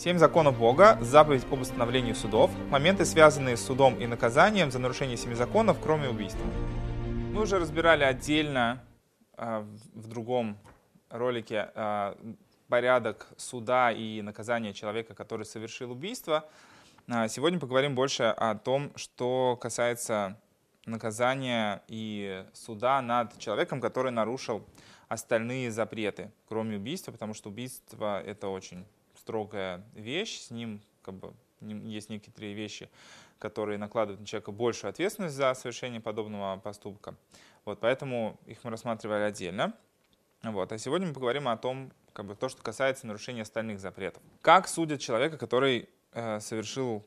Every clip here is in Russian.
Семь законов Бога, заповедь об установлении судов, моменты, связанные с судом и наказанием за нарушение семи законов, кроме убийства. Мы уже разбирали отдельно э, в другом ролике э, порядок суда и наказания человека, который совершил убийство. А сегодня поговорим больше о том, что касается наказания и суда над человеком, который нарушил остальные запреты, кроме убийства, потому что убийство — это очень строгая вещь, с ним как бы есть некоторые вещи, которые накладывают на человека большую ответственность за совершение подобного поступка. Вот, поэтому их мы рассматривали отдельно. Вот. А сегодня мы поговорим о том, как бы, то, что касается нарушения остальных запретов. Как судят человека, который э, совершил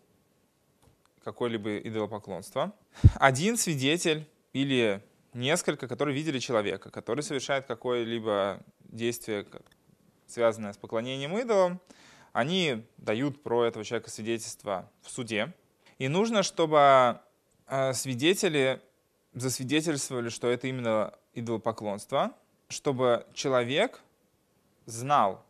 какое-либо идолопоклонство? Один свидетель или несколько, которые видели человека, который совершает какое-либо действие, связанное с поклонением идолам, они дают про этого человека свидетельство в суде. И нужно, чтобы э, свидетели засвидетельствовали, что это именно идолопоклонство, чтобы человек знал,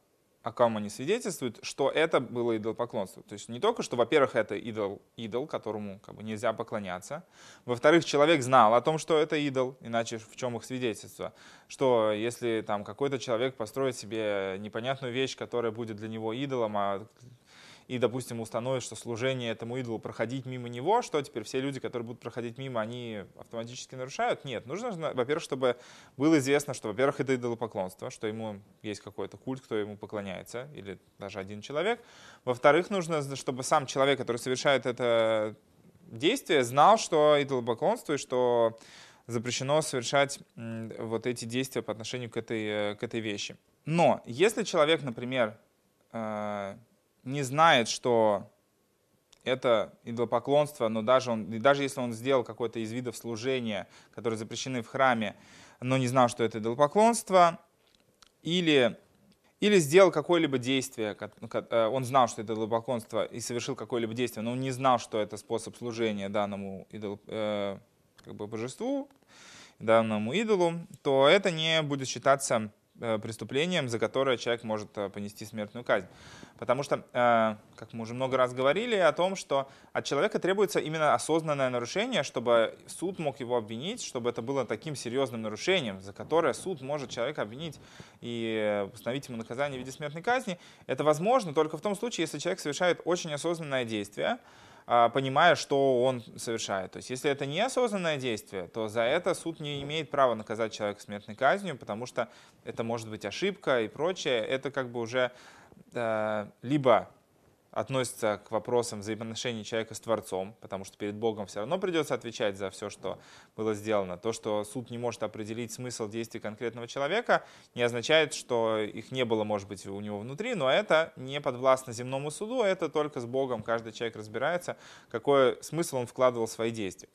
ком они свидетельствуют, что это было идолопоклонство. То есть не только, что, во-первых, это идол, идол, которому как бы, нельзя поклоняться. Во-вторых, человек знал о том, что это идол, иначе в чем их свидетельство. Что если там какой-то человек построит себе непонятную вещь, которая будет для него идолом, а и, допустим, установит, что служение этому идолу проходить мимо него, что теперь все люди, которые будут проходить мимо, они автоматически нарушают? Нет. Нужно, во-первых, чтобы было известно, что, во-первых, это идолопоклонство, что ему есть какой-то культ, кто ему поклоняется, или даже один человек. Во-вторых, нужно, чтобы сам человек, который совершает это действие, знал, что идолопоклонство и что запрещено совершать вот эти действия по отношению к этой, э, к этой вещи. Но если человек, например, э, не знает, что это идолопоклонство, но даже, он, даже если он сделал какой-то из видов служения, которые запрещены в храме, но не знал, что это идолопоклонство, или, или сделал какое-либо действие, э, он знал, что это идолопоклонство, и совершил какое-либо действие, но он не знал, что это способ служения данному идол, э, как бы божеству, данному идолу, то это не будет считаться преступлением, за которое человек может э, понести смертную казнь. Потому что, э, как мы уже много раз говорили о том, что от человека требуется именно осознанное нарушение, чтобы суд мог его обвинить, чтобы это было таким серьезным нарушением, за которое суд может человека обвинить и установить ему наказание в виде смертной казни. Это возможно только в том случае, если человек совершает очень осознанное действие, понимая, что он совершает. То есть если это неосознанное действие, то за это суд не имеет права наказать человека смертной казнью, потому что это может быть ошибка и прочее. Это как бы уже э, либо относится к вопросам взаимоотношений человека с Творцом, потому что перед Богом все равно придется отвечать за все, что было сделано. То, что суд не может определить смысл действий конкретного человека, не означает, что их не было, может быть, у него внутри, но это не подвластно земному суду, это только с Богом каждый человек разбирается, какой смысл он вкладывал в свои действия.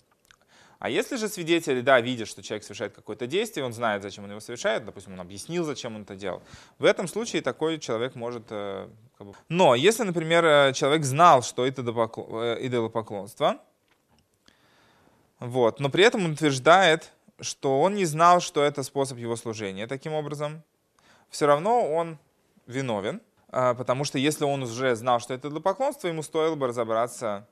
А если же свидетели, да, видят, что человек совершает какое-то действие, он знает, зачем он его совершает, допустим, он объяснил, зачем он это делал, в этом случае такой человек может... Э, но если, например, э, человек знал, что это э, идолопоклонство, вот, но при этом он утверждает, что он не знал, что это способ его служения таким образом, все равно он виновен, потому что если он уже знал, что это идолопоклонство, ему стоило бы разобраться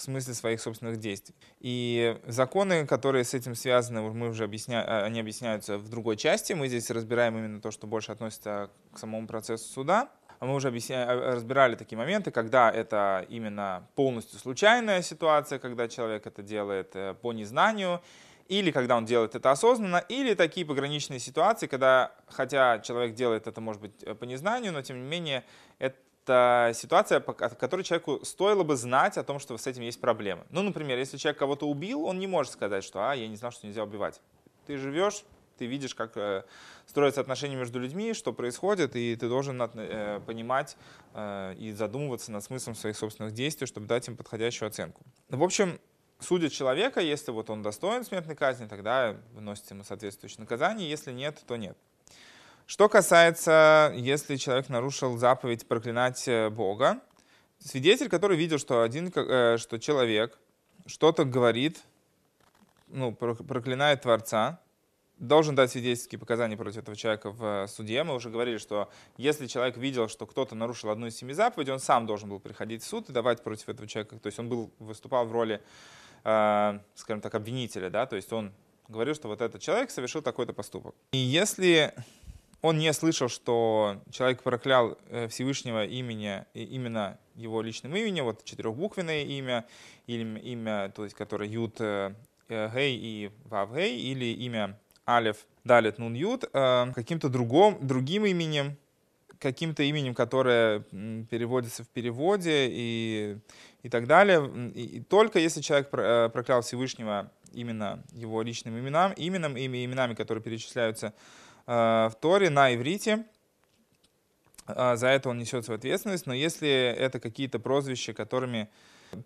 в смысле своих собственных действий. И законы, которые с этим связаны, мы уже объясняем, а, они объясняются в другой части. Мы здесь разбираем именно то, что больше относится к самому процессу суда. А мы уже объясня... А, разбирали такие моменты, когда это именно полностью случайная ситуация, когда человек это делает э, по незнанию, или когда он делает это осознанно, или такие пограничные ситуации, когда, хотя человек делает это, может быть, э, по незнанию, но тем не менее это это ситуация, от которой человеку стоило бы знать о том, что с этим есть проблемы. Ну, например, если человек кого-то убил, он не может сказать, что «а, я не знал, что нельзя убивать». Ты живешь, ты видишь, как э, строятся отношения между людьми, что происходит, и ты должен э, понимать э, и задумываться над смыслом своих собственных действий, чтобы дать им подходящую оценку. В общем, судят человека, если вот он достоин смертной казни, тогда выносит ему соответствующее наказание, если нет, то нет. Что касается, если человек нарушил заповедь проклинать э, Бога, свидетель, который видел, что, один, э, что человек что-то говорит, ну, проклинает Творца, должен дать свидетельские показания против этого человека в суде. Мы уже говорили, что если человек видел, что кто-то нарушил одну из семи заповедей, он сам должен был приходить в суд и давать против этого человека. То есть он был, выступал в роли, э, скажем так, обвинителя, да, то есть он говорил, что вот этот человек совершил такой-то поступок. И если он не слышал, что человек проклял э, Всевышнего имени, именно его личным именем, вот четырехбуквенное имя, или имя, то есть, которое Юд э, Гей и Вав Гей, или имя Алев Далит Нун э, каким-то другом, другим именем, каким-то именем, которое переводится в переводе и, и так далее. И, и только если человек проклял Всевышнего именно его личным именам, именем, ими, именами, которые перечисляются Э, в Торе на иврите. А, за это он несет свою ответственность. Но если это какие-то прозвища, которыми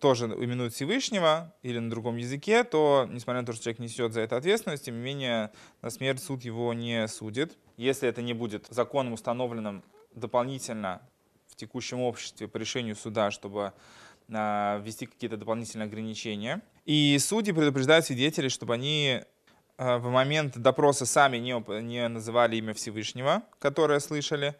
тоже именуют Всевышнего или на другом языке, то, несмотря на то, что человек несет за это ответственность, тем не менее на смерть суд его не судит. Если это не будет законом установленным дополнительно в текущем обществе по решению суда, чтобы а, ввести какие-то дополнительные ограничения. И судьи предупреждают свидетелей, чтобы они Э, в момент допроса сами не, не называли имя Всевышнего, которое слышали,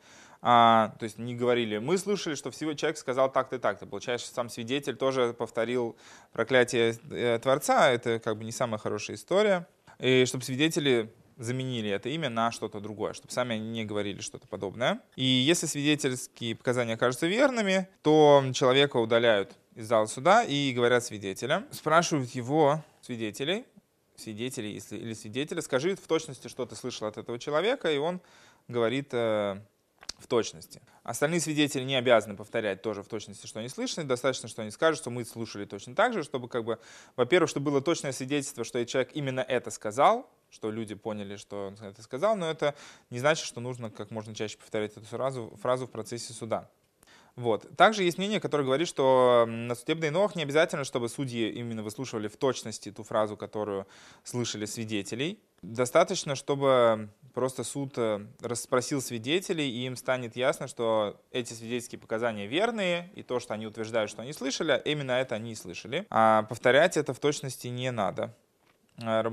а, то есть не говорили, мы слышали, что всего человек сказал так-то и так-то. Получается, сам свидетель тоже повторил проклятие э, Творца, это как бы не самая хорошая история. И чтобы свидетели заменили это имя на что-то другое, чтобы сами они не говорили что-то подобное. И если свидетельские показания окажутся верными, то человека удаляют из зала суда и говорят свидетелям, спрашивают его свидетелей, свидетелей или свидетеля, скажи в точности, что ты слышал от этого человека, и он говорит э, в точности. Остальные свидетели не обязаны повторять тоже в точности, что они слышали, достаточно, что они скажут, что мы слушали точно так же, чтобы, как бы, во-первых, чтобы было точное свидетельство, что этот человек именно это сказал, что люди поняли, что он это сказал, но это не значит, что нужно как можно чаще повторять эту фразу, фразу в процессе суда. Вот. Также есть мнение, которое говорит, что на судебный ног не обязательно, чтобы судьи именно выслушивали в точности ту фразу, которую слышали свидетелей. Достаточно, чтобы просто суд э, расспросил свидетелей, и им станет ясно, что эти свидетельские показания верные, и то, что они утверждают, что они слышали, именно это они и слышали. А повторять это в точности не надо. А,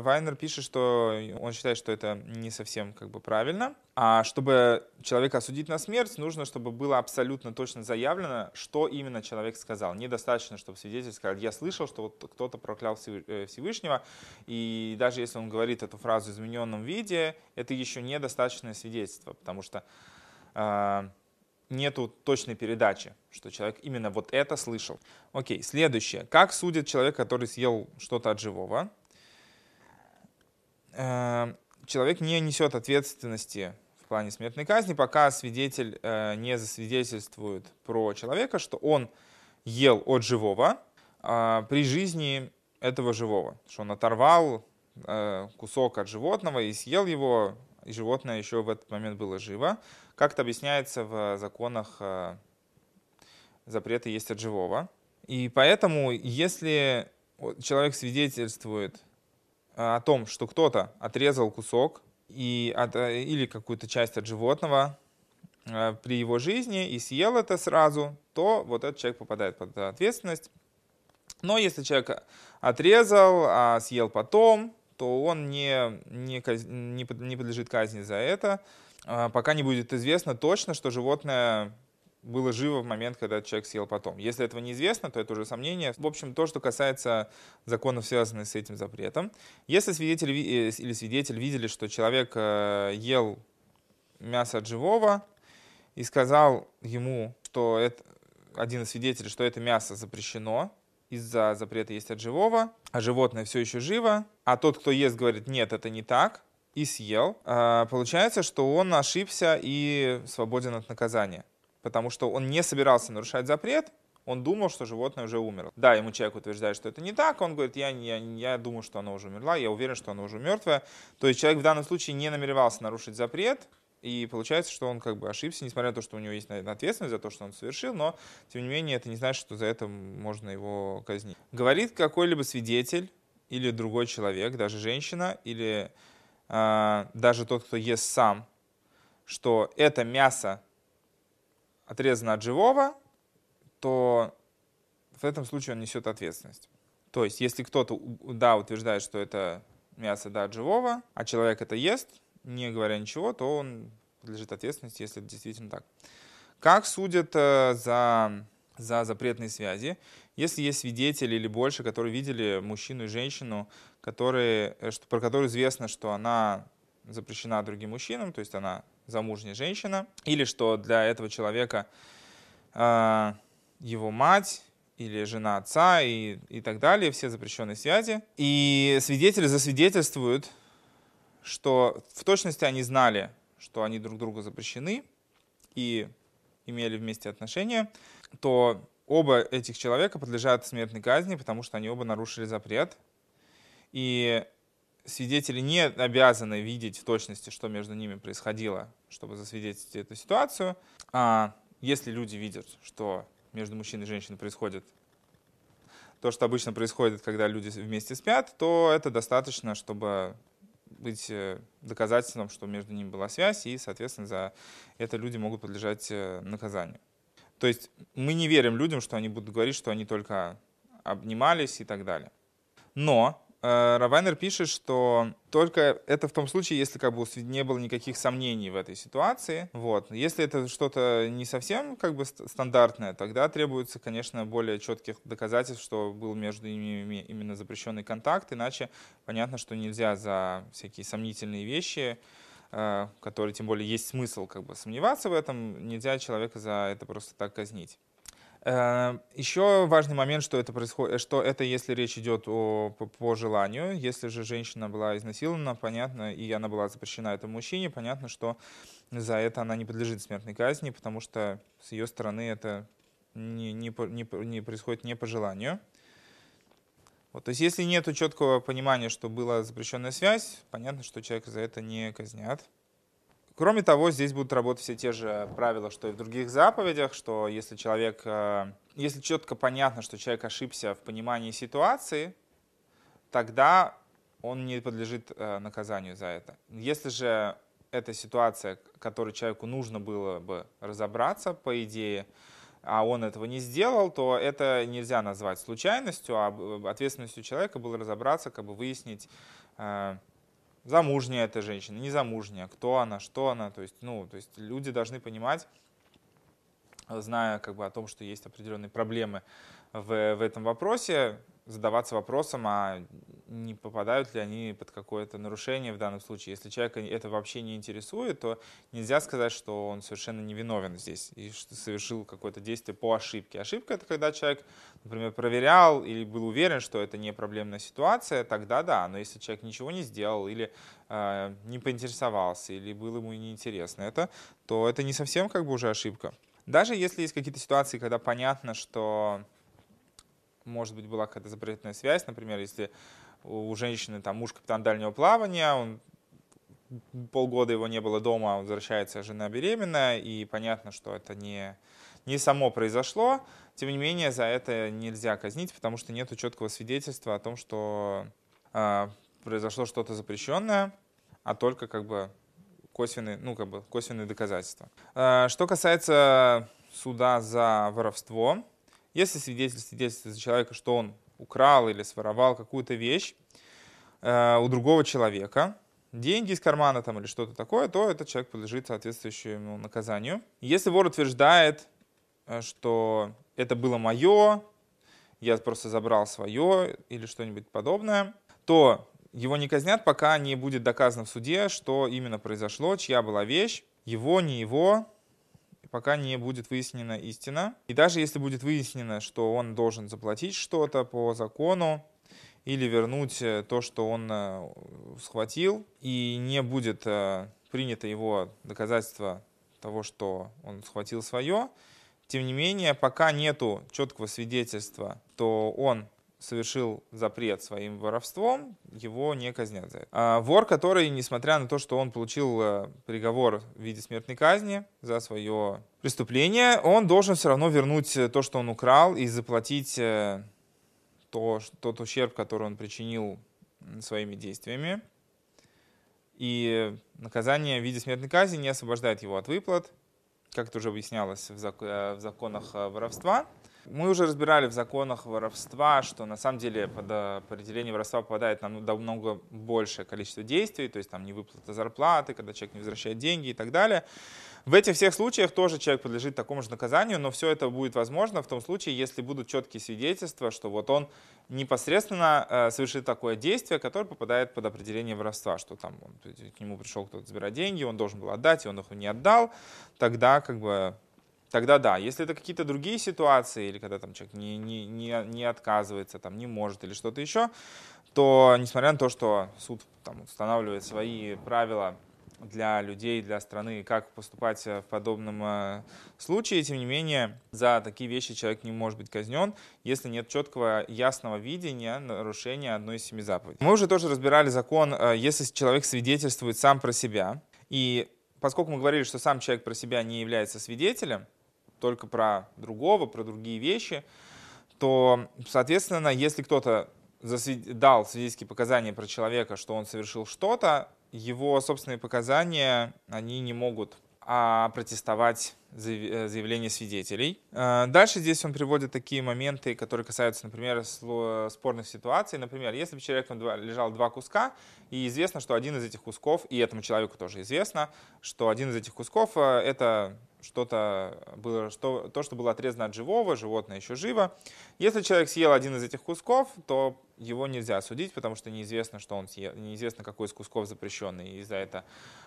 Вайнер пишет, что он считает, что это не совсем как бы правильно. А чтобы человека осудить на смерть, нужно, чтобы было абсолютно точно заявлено, что именно человек сказал. Недостаточно, чтобы свидетель сказал, я слышал, что вот кто-то проклял э, Всевышнего, и даже если он говорит эту фразу в измененном виде, это еще недостаточное свидетельство, потому что э, нету точной передачи, что человек именно вот это слышал. Окей, следующее. Как судит человек, который съел что-то от живого? Э, человек не несет ответственности в плане смертной казни, пока свидетель э, не засвидетельствует про человека, что он ел от живого а, при жизни этого живого, что он оторвал э, кусок от животного и съел его, и животное еще в этот момент было живо. Как это объясняется в законах э, запрета есть от живого. И поэтому, если человек свидетельствует э, о том, что кто-то отрезал кусок и от, э, или какую-то часть от животного при его жизни и съел это сразу, то вот этот человек попадает под ответственность. Но если человек отрезал, а съел потом, то он не, не, не подлежит казни за это. А, пока не будет известно точно, что животное было живо в момент, когда человек съел потом. Если этого неизвестно, то это уже сомнение. В общем, то, что касается законов, связанных с этим запретом. Если свидетель э, или свидетель видели, что человек э, ел мясо от живого и сказал ему, что это, один из свидетелей, что это мясо запрещено, из-за запрета есть от живого, а животное все еще живо, а тот, кто ест, говорит, нет, это не так, и съел, а, получается, что он ошибся и свободен от наказания. Потому что он не собирался нарушать запрет, он думал, что животное уже умерло. Да, ему человек утверждает, что это не так, он говорит, я, я, я думаю, что оно уже умерла, я уверен, что оно уже мертвое. То есть человек в данном случае не намеревался нарушить запрет, и получается, что он как бы ошибся, несмотря на то, что у него есть ответственность за то, что он совершил, но, тем не менее, это не значит, что за это можно его казнить. Говорит какой-либо свидетель или другой человек, даже женщина, или даже тот, кто ест сам, что это мясо отрезано от живого, то в этом случае он несет ответственность. То есть, если кто-то, да, утверждает, что это мясо да, от живого, а человек это ест, не говоря ничего, то он подлежит ответственности, если это действительно так. Как судят э, за, за запретные связи? Если есть свидетели или больше, которые видели мужчину и женщину, которые, э, что, про которую известно, что она запрещена другим мужчинам, то есть она замужняя женщина, или что для этого человека э, его мать или жена отца и, и так далее, все запрещенные связи. И свидетели засвидетельствуют, что в точности они знали, что они друг другу запрещены и имели вместе отношения, то оба этих человека подлежат смертной казни, потому что они оба нарушили запрет. И свидетели не обязаны видеть в точности, что между ними происходило, чтобы засвидетельствовать эту ситуацию. А если люди видят, что между мужчиной и женщиной происходит то, что обычно происходит, когда люди вместе спят, то это достаточно, чтобы быть э, доказательством, что между ними была связь, и, соответственно, за это люди могут подлежать э, наказанию. То есть мы не верим людям, что они будут говорить, что они только обнимались и так далее. Но Равайнер пишет, что только это в том случае, если как бы не было никаких сомнений в этой ситуации. Вот. Если это что-то не совсем как бы стандартное, тогда требуется, конечно, более четких доказательств, что был между ними именно запрещенный контакт, иначе понятно, что нельзя за всякие сомнительные вещи э, которые тем более есть смысл как бы сомневаться в этом, нельзя человека за это просто так казнить. Э, Еще важный момент, что это происходит, что это если речь идет о, по, по желанию. Если же женщина была изнасилована, понятно, и она была запрещена этому мужчине, понятно, что за это она не подлежит смертной казни, потому что с ее стороны это не, не, не, не происходит не по желанию. Вот, то есть если нет четкого понимания, что была запрещенная связь, понятно, что человека за это не казнят. Кроме того, здесь будут работать все те же правила, что и в других заповедях, что если человек, э, если четко понятно, что человек ошибся в понимании ситуации, тогда он не подлежит э, наказанию за это. Если же эта ситуация, которой человеку нужно было бы разобраться, по идее, а он этого не сделал, то это нельзя назвать случайностью, а ответственностью человека было разобраться, как бы выяснить, э, замужняя эта женщина, незамужняя, кто она, что она. То есть, ну, то есть люди должны понимать, зная как бы о том, что есть определенные проблемы в, в этом вопросе, задаваться вопросом, а не попадают ли они под какое-то нарушение в данном случае. Если человека это вообще не интересует, то нельзя сказать, что он совершенно невиновен здесь и что совершил какое-то действие по ошибке. Ошибка — это когда человек, например, проверял или был уверен, что это не проблемная ситуация, тогда да. Но если человек ничего не сделал или э, не поинтересовался, или было ему неинтересно это, то это не совсем как бы уже ошибка. Даже если есть какие-то ситуации, когда понятно, что может быть, была какая-то запретная связь, например, если у женщины там муж капитан дальнего плавания, он полгода его не было дома, он возвращается, жена беременная, и понятно, что это не, не само произошло. Тем не менее, за это нельзя казнить, потому что нет четкого свидетельства о том, что э, произошло что-то запрещенное, а только как бы косвенные, ну, как бы косвенные доказательства. Э, что касается суда за воровство, если свидетель свидетельствует за человека, что он украл или своровал какую-то вещь э, у другого человека, деньги из кармана там, или что-то такое, то этот человек подлежит соответствующему наказанию. Если вор утверждает, э, что это было мое, я просто забрал свое или что-нибудь подобное, то его не казнят, пока не будет доказано в суде, что именно произошло, чья была вещь, его, не его, пока не будет выяснена истина. И даже если будет выяснено, что он должен заплатить что-то по закону, или вернуть э, то, что он э, схватил, и не будет э, принято его доказательство того, что он схватил свое, тем не менее, пока нету четкого свидетельства, то он совершил запрет своим воровством, его не казнят за это. А вор, который, несмотря на то, что он получил э, приговор в виде смертной казни за свое преступление, он должен все равно вернуть э, то, что он украл, и заплатить э, то, тот ущерб, который он причинил своими действиями. И наказание в виде смертной казни не освобождает его от выплат, как это уже объяснялось в законах воровства. Мы уже разбирали в законах воровства, что на самом деле под определение воровства попадает намного большее количество действий, то есть там невыплата зарплаты, когда человек не возвращает деньги и так далее. В этих всех случаях тоже человек подлежит такому же наказанию, но все это будет возможно в том случае, если будут четкие свидетельства, что вот он непосредственно э, совершит такое действие, которое попадает под определение воровства, что там он, к нему пришел кто-то забирать деньги, он должен был отдать, и он их не отдал, тогда как бы тогда да. Если это какие-то другие ситуации, или когда там человек не, не, не, не отказывается, там, не может или что-то еще, то несмотря на то, что суд там, устанавливает свои правила для людей, для страны, как поступать в подобном э, случае. Тем не менее, за такие вещи человек не может быть казнен, если нет четкого, ясного видения нарушения одной из семи заповедей. Мы уже тоже разбирали закон, э, если человек свидетельствует сам про себя. И поскольку мы говорили, что сам человек про себя не является свидетелем, только про другого, про другие вещи, то, соответственно, если кто-то дал свидетельские показания про человека, что он совершил что-то, его собственные показания, они не могут а, протестовать э, заявление свидетелей. Э, дальше здесь он приводит такие моменты, которые касаются, например, спорных ситуаций. Например, если бы человеком лежал два куска, и известно, что один из этих кусков, и этому человеку тоже известно, что один из этих кусков э, — это что-то было, что, то, что было отрезано от живого, животное еще живо. Если человек съел один из этих кусков, то его нельзя судить, потому что неизвестно, что он съел, неизвестно, какой из кусков запрещенный, и за это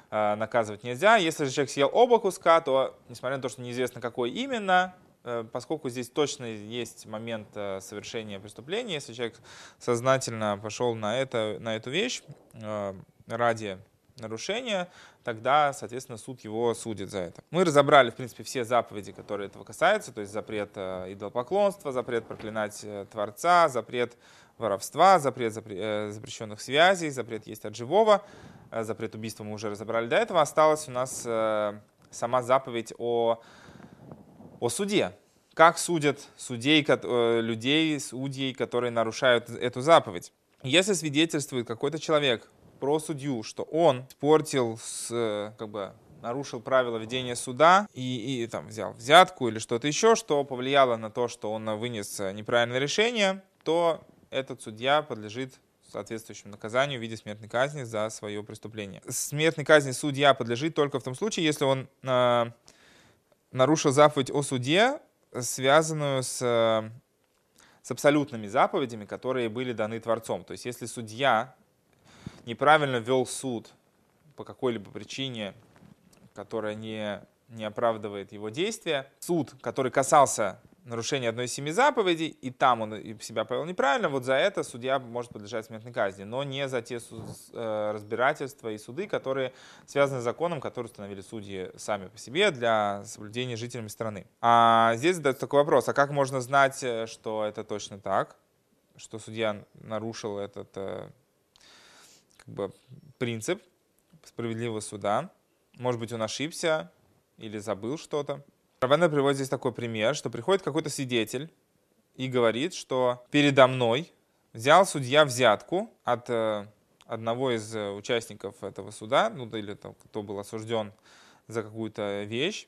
э, наказывать нельзя. Если же человек съел оба куска, то, несмотря на то, что неизвестно, какой именно, э, поскольку здесь точно есть момент э, совершения преступления, если человек сознательно пошел на, это, на эту вещь э, ради нарушения, тогда, соответственно, суд его судит за это. Мы разобрали, в принципе, все заповеди, которые этого касаются, то есть запрет э, идолопоклонства, запрет проклинать э, Творца, запрет воровства, запрет э, запрещенных связей, запрет есть от живого, запрет убийства мы уже разобрали до этого. Осталась у нас сама заповедь о, о суде. Как судят судей, людей, судей, которые нарушают эту заповедь. Если свидетельствует какой-то человек про судью, что он испортил, с, как бы нарушил правила ведения суда и, и там взял взятку или что-то еще, что повлияло на то, что он вынес неправильное решение, то этот судья подлежит соответствующему наказанию в виде смертной казни за свое преступление. Смертной казни судья подлежит только в том случае, если он э, нарушил заповедь о суде, связанную с, с абсолютными заповедями, которые были даны Творцом. То есть если судья неправильно вел суд по какой-либо причине, которая не, не оправдывает его действия, суд, который касался нарушения одной из семи заповедей, и там он себя повел неправильно, вот за это судья может подлежать смертной казни, но не за те э, разбирательства и суды, которые связаны с законом, который установили судьи сами по себе для соблюдения жителями страны. А здесь задается такой вопрос, а как можно знать, э, что это точно так, что судья нарушил этот э, как бы, принцип справедливого суда. Может быть, он ошибся или забыл что-то. Равена приводит здесь такой пример, что приходит какой-то свидетель и говорит, что передо мной взял судья взятку от э, одного из э, участников этого суда, ну или там, кто был осужден за какую-то вещь.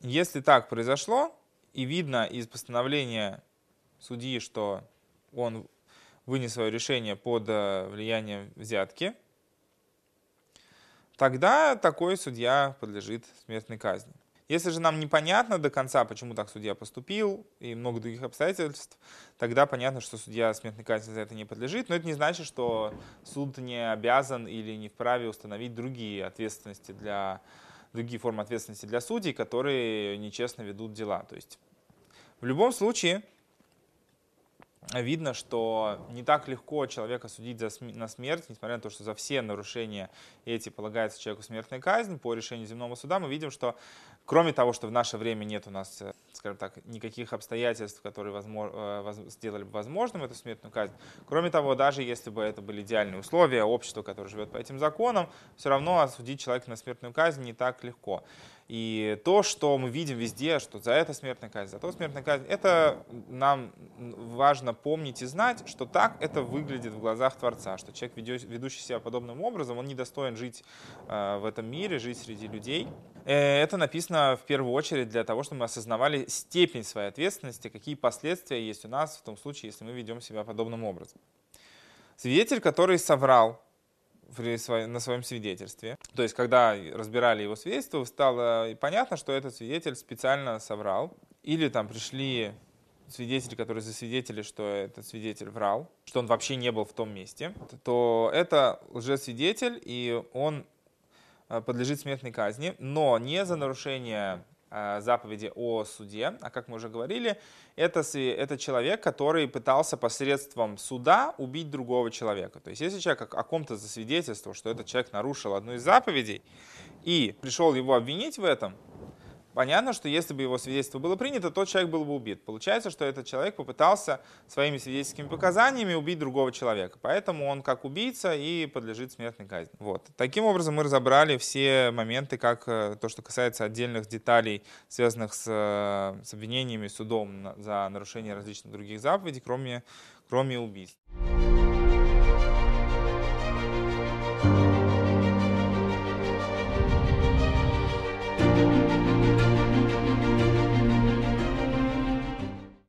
Если так произошло, и видно из постановления судьи, что он вынес свое решение под э, влиянием взятки, тогда такой судья подлежит смертной казни. Если же нам непонятно до конца, почему так судья поступил и много других обстоятельств, тогда понятно, что судья смертной казни за это не подлежит, но это не значит, что суд не обязан или не вправе установить другие ответственности для другие формы ответственности для судей, которые нечестно ведут дела. То есть в любом случае видно, что не так легко человека судить за, на смерть, несмотря на то, что за все нарушения эти полагается человеку смертная казнь. По решению земного суда мы видим, что кроме того, что в наше время нет у нас, э, скажем так, никаких обстоятельств, которые возможно, э, сделали бы возможным эту смертную казнь, кроме того, даже если бы это были идеальные условия, общество, которое живет по этим законам, все равно осудить человека на смертную казнь не так легко. И то, что мы видим везде, что за это смертная казнь, за то смертная казнь, это нам важно помнить и знать, что так это выглядит в глазах Творца, что человек, ведущий себя подобным образом, он недостоин жить э, в этом мире, жить среди людей. Э, это написано в первую очередь для того, чтобы мы осознавали степень своей ответственности, какие последствия есть у нас в том случае, если мы ведем себя подобным образом. Свидетель, который соврал, на своем свидетельстве. То есть, когда разбирали его свидетельство, стало понятно, что этот свидетель специально соврал. Или там пришли свидетели, которые засвидетели, что этот свидетель врал, что он вообще не был в том месте, то это лжесвидетель, и он подлежит смертной казни, но не за нарушение Э, заповеди о суде, а как мы уже говорили, это, это человек, который пытался посредством суда убить другого человека. То есть если человек о ком-то засвидетельствовал, что этот человек нарушил одну из заповедей, и пришел его обвинить в этом, Понятно, что если бы его свидетельство было принято, тот человек был бы убит. Получается, что этот человек попытался своими свидетельскими показаниями убить другого человека. Поэтому он как убийца и подлежит смертной казни. Вот. Таким образом мы разобрали все моменты, как э, то, что касается отдельных деталей, связанных с, э, с обвинениями судом за нарушение различных других заповедей, кроме, кроме убийств.